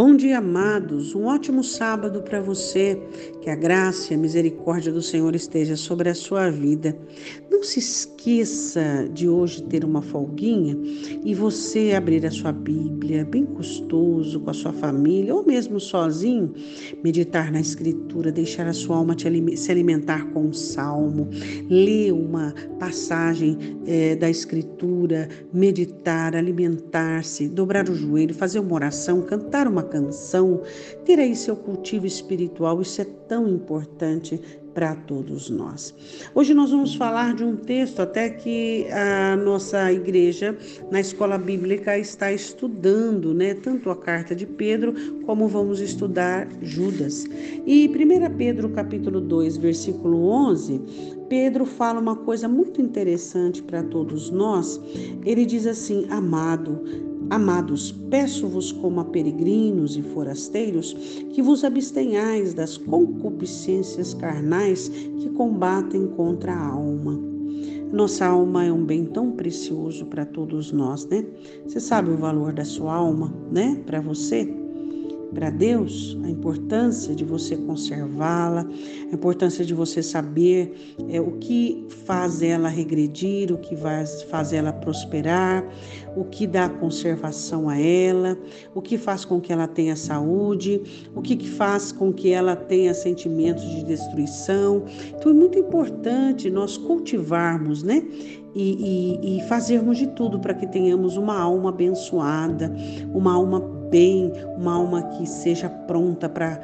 Bom dia, amados. Um ótimo sábado para você. Que a graça e a misericórdia do Senhor esteja sobre a sua vida. Não se esqueça de hoje ter uma folguinha e você abrir a sua Bíblia, bem custoso, com a sua família ou mesmo sozinho, meditar na Escritura, deixar a sua alma se alimentar com um salmo, ler uma passagem é, da Escritura, meditar, alimentar-se, dobrar o joelho, fazer uma oração, cantar uma canção, ter aí seu cultivo espiritual, isso é tão importante para todos nós. Hoje nós vamos falar de um texto até que a nossa igreja na escola bíblica está estudando, né, tanto a carta de Pedro como vamos estudar Judas. E 1 Pedro capítulo 2, versículo 11, Pedro fala uma coisa muito interessante para todos nós. Ele diz assim: "Amado, Amados, peço-vos como a peregrinos e forasteiros que vos abstenhais das concupiscências carnais que combatem contra a alma. Nossa alma é um bem tão precioso para todos nós, né? Você sabe o valor da sua alma, né? Para você? Para Deus, a importância de você conservá-la, a importância de você saber é, o que faz ela regredir, o que faz ela prosperar, o que dá conservação a ela, o que faz com que ela tenha saúde, o que faz com que ela tenha sentimentos de destruição. Então é muito importante nós cultivarmos, né? E, e, e fazermos de tudo para que tenhamos uma alma abençoada, uma alma bem, uma alma que seja pronta para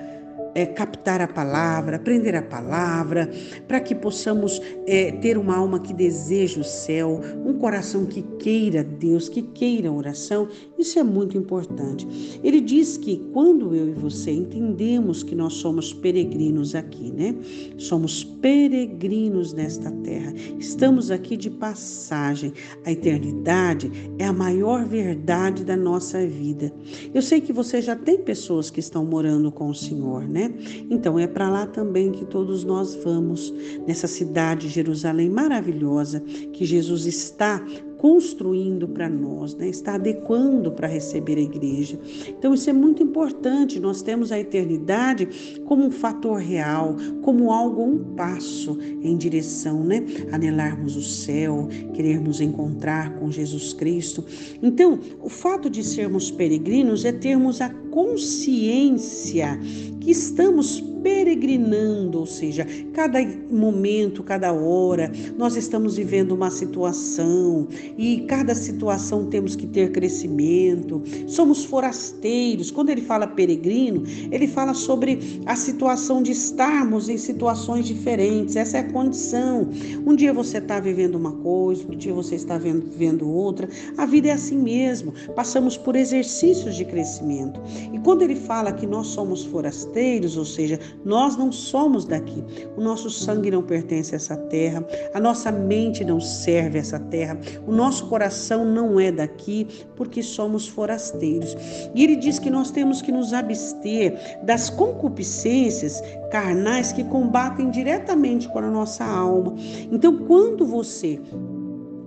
é, captar a palavra, aprender a palavra, para que possamos é, ter uma alma que deseja o céu, um coração que queira Deus, que queira oração. Isso é muito importante. Ele diz que quando eu e você entendemos que nós somos peregrinos aqui, né? Somos peregrinos nesta terra. Estamos aqui de passagem. A eternidade é a maior verdade da nossa vida. Eu sei que você já tem pessoas que estão morando com o Senhor, né? Então é para lá também que todos nós vamos, nessa cidade Jerusalém maravilhosa que Jesus está construindo para nós, né? está adequando para receber a igreja. Então, isso é muito importante. Nós temos a eternidade como um fator real, como algo, um passo em direção, né? Anelarmos o céu, querermos encontrar com Jesus Cristo. Então, o fato de sermos peregrinos é termos a consciência que estamos peregrinando, ou seja, cada momento, cada hora, nós estamos vivendo uma situação e cada situação temos que ter crescimento. Somos forasteiros. Quando ele fala peregrino, ele fala sobre a situação de estarmos em situações diferentes. Essa é a condição. Um dia você está vivendo uma coisa, outro dia você está vivendo outra. A vida é assim mesmo. Passamos por exercícios de crescimento. E quando ele fala que nós somos forasteiros, ou seja, nós não somos daqui. O nosso sangue não pertence a essa terra, a nossa mente não serve a essa terra, o nosso coração não é daqui, porque somos forasteiros. E ele diz que nós temos que nos abster das concupiscências carnais que combatem diretamente com a nossa alma. Então, quando você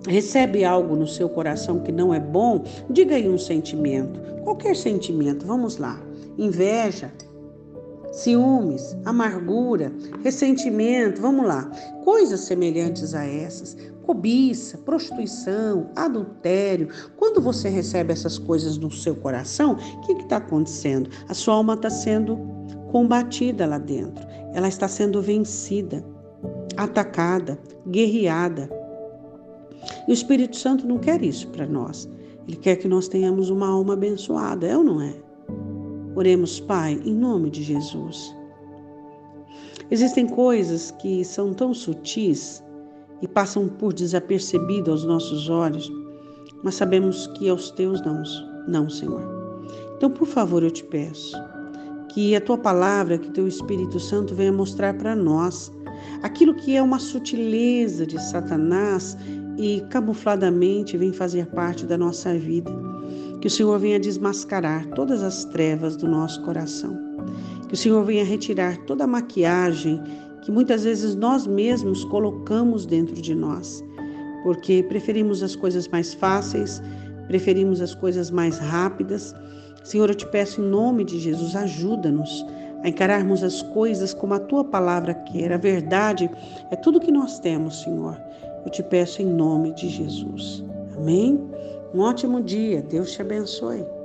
recebe algo no seu coração que não é bom, diga aí um sentimento, qualquer sentimento, vamos lá. Inveja, ciúmes, amargura, ressentimento, vamos lá, coisas semelhantes a essas, cobiça, prostituição, adultério. Quando você recebe essas coisas no seu coração, o que está acontecendo? A sua alma está sendo combatida lá dentro, ela está sendo vencida, atacada, guerreada. E o Espírito Santo não quer isso para nós. Ele quer que nós tenhamos uma alma abençoada, é ou não é? Oremos, Pai, em nome de Jesus. Existem coisas que são tão sutis e passam por desapercebido aos nossos olhos, mas sabemos que aos teus não, não, Senhor. Então, por favor, eu te peço que a tua palavra, que teu Espírito Santo venha mostrar para nós aquilo que é uma sutileza de Satanás e camufladamente vem fazer parte da nossa vida que o Senhor venha desmascarar todas as trevas do nosso coração. Que o Senhor venha retirar toda a maquiagem que muitas vezes nós mesmos colocamos dentro de nós, porque preferimos as coisas mais fáceis, preferimos as coisas mais rápidas Senhor, eu te peço em nome de Jesus, ajuda-nos a encararmos as coisas como a tua palavra quer. A verdade é tudo que nós temos, Senhor. Eu te peço em nome de Jesus. Amém? Um ótimo dia. Deus te abençoe.